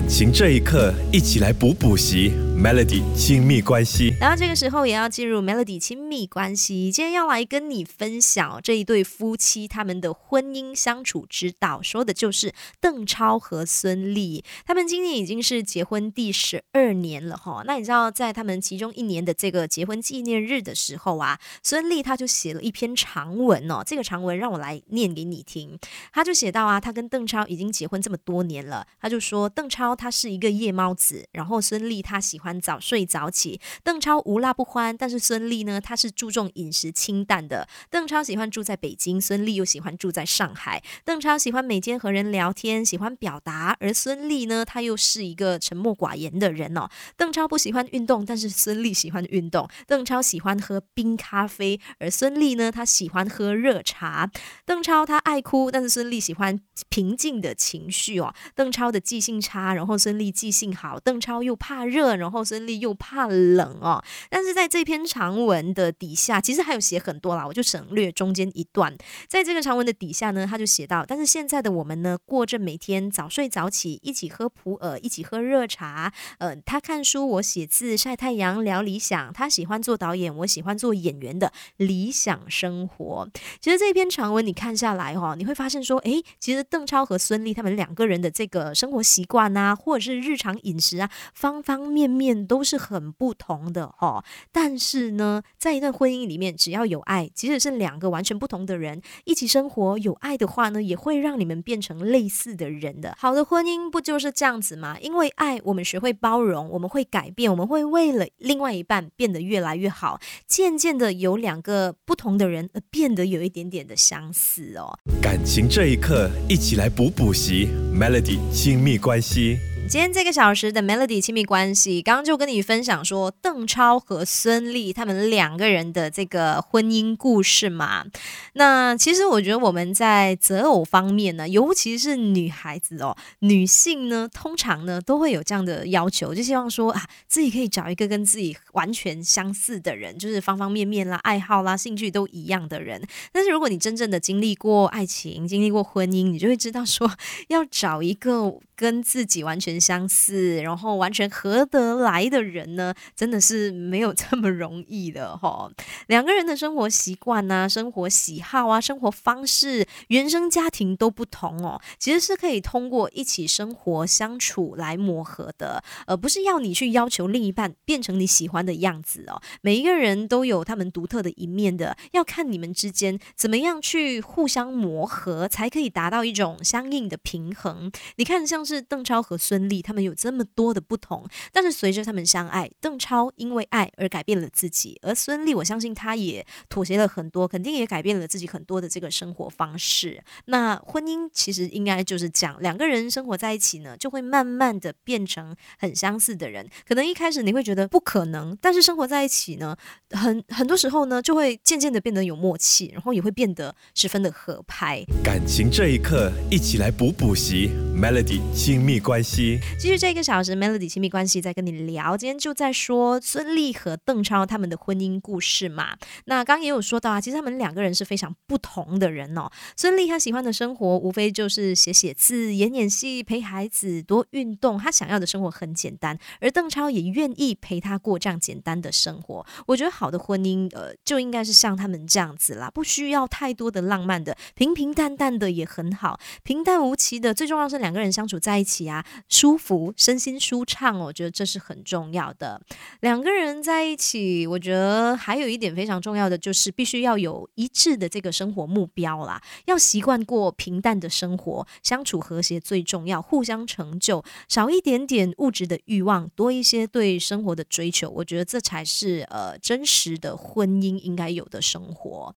感情这一刻，一起来补补习。Melody 亲密关系，然后这个时候也要进入 Melody 亲密关系。今天要来跟你分享这一对夫妻他们的婚姻相处之道，说的就是邓超和孙俪。他们今年已经是结婚第十二年了哈。那你知道，在他们其中一年的这个结婚纪念日的时候啊，孙俪他就写了一篇长文哦。这个长文让我来念给你听。他就写到啊，他跟邓超已经结婚这么多年了，他就说邓超他是一个夜猫子，然后孙俪他喜欢。早睡早起，邓超无辣不欢，但是孙俪呢，她是注重饮食清淡的。邓超喜欢住在北京，孙俪又喜欢住在上海。邓超喜欢每天和人聊天，喜欢表达，而孙俪呢，她又是一个沉默寡言的人哦。邓超不喜欢运动，但是孙俪喜欢运动。邓超喜欢喝冰咖啡，而孙俪呢，她喜欢喝热茶。邓超他爱哭，但是孙俪喜欢平静的情绪哦。邓超的记性差，然后孙俪记性好。邓超又怕热，然后。孙俪又怕冷哦，但是在这篇长文的底下，其实还有写很多啦，我就省略中间一段。在这个长文的底下呢，他就写到：但是现在的我们呢，过着每天早睡早起，一起喝普洱，一起喝热茶。呃，他看书，我写字，晒太阳，聊理想。他喜欢做导演，我喜欢做演员的理想生活。其实这篇长文你看下来哈，你会发现说，诶，其实邓超和孙俪他们两个人的这个生活习惯啊，或者是日常饮食啊，方方面面。都是很不同的哈，但是呢，在一段婚姻里面，只要有爱，即使是两个完全不同的人一起生活，有爱的话呢，也会让你们变成类似的人的。好的婚姻不就是这样子吗？因为爱，我们学会包容，我们会改变，我们会为了另外一半变得越来越好，渐渐的有两个不同的人而变得有一点点的相似哦。感情这一刻，一起来补补习，Melody 亲密关系。今天这个小时的 Melody 亲密关系，刚刚就跟你分享说邓超和孙俪他们两个人的这个婚姻故事嘛。那其实我觉得我们在择偶方面呢，尤其是女孩子哦，女性呢，通常呢都会有这样的要求，就希望说啊，自己可以找一个跟自己完全相似的人，就是方方面面啦、爱好啦、兴趣都一样的人。但是如果你真正的经历过爱情、经历过婚姻，你就会知道说，要找一个跟自己完全相似，然后完全合得来的人呢，真的是没有这么容易的哈。两个人的生活习惯啊、生活喜好啊、生活方式、原生家庭都不同哦，其实是可以通过一起生活相处来磨合的，而不是要你去要求另一半变成你喜欢的样子哦。每一个人都有他们独特的一面的，要看你们之间怎么样去互相磨合，才可以达到一种相应的平衡。你看，像是邓超和孙俪。他们有这么多的不同，但是随着他们相爱，邓超因为爱而改变了自己，而孙俪，我相信他也妥协了很多，肯定也改变了自己很多的这个生活方式。那婚姻其实应该就是这样，两个人生活在一起呢，就会慢慢的变成很相似的人。可能一开始你会觉得不可能，但是生活在一起呢，很很多时候呢，就会渐渐的变得有默契，然后也会变得十分的合拍。感情这一刻，一起来补补习，Melody 亲密关系。继续这个小时，Melody 亲密关系在跟你聊。今天就在说孙俪和邓超他们的婚姻故事嘛。那刚刚也有说到啊，其实他们两个人是非常不同的人哦。孙俪她喜欢的生活无非就是写写字、演演戏、陪孩子、多运动。她想要的生活很简单，而邓超也愿意陪她过这样简单的生活。我觉得好的婚姻，呃，就应该是像他们这样子啦，不需要太多的浪漫的，平平淡淡的也很好，平淡无奇的。最重要是两个人相处在在一起啊，舒服，身心舒畅，我觉得这是很重要的。两个人在一起，我觉得还有一点非常重要的，就是必须要有一致的这个生活目标啦。要习惯过平淡的生活，相处和谐最重要，互相成就，少一点点物质的欲望，多一些对生活的追求。我觉得这才是呃真实的婚姻应该有的生活。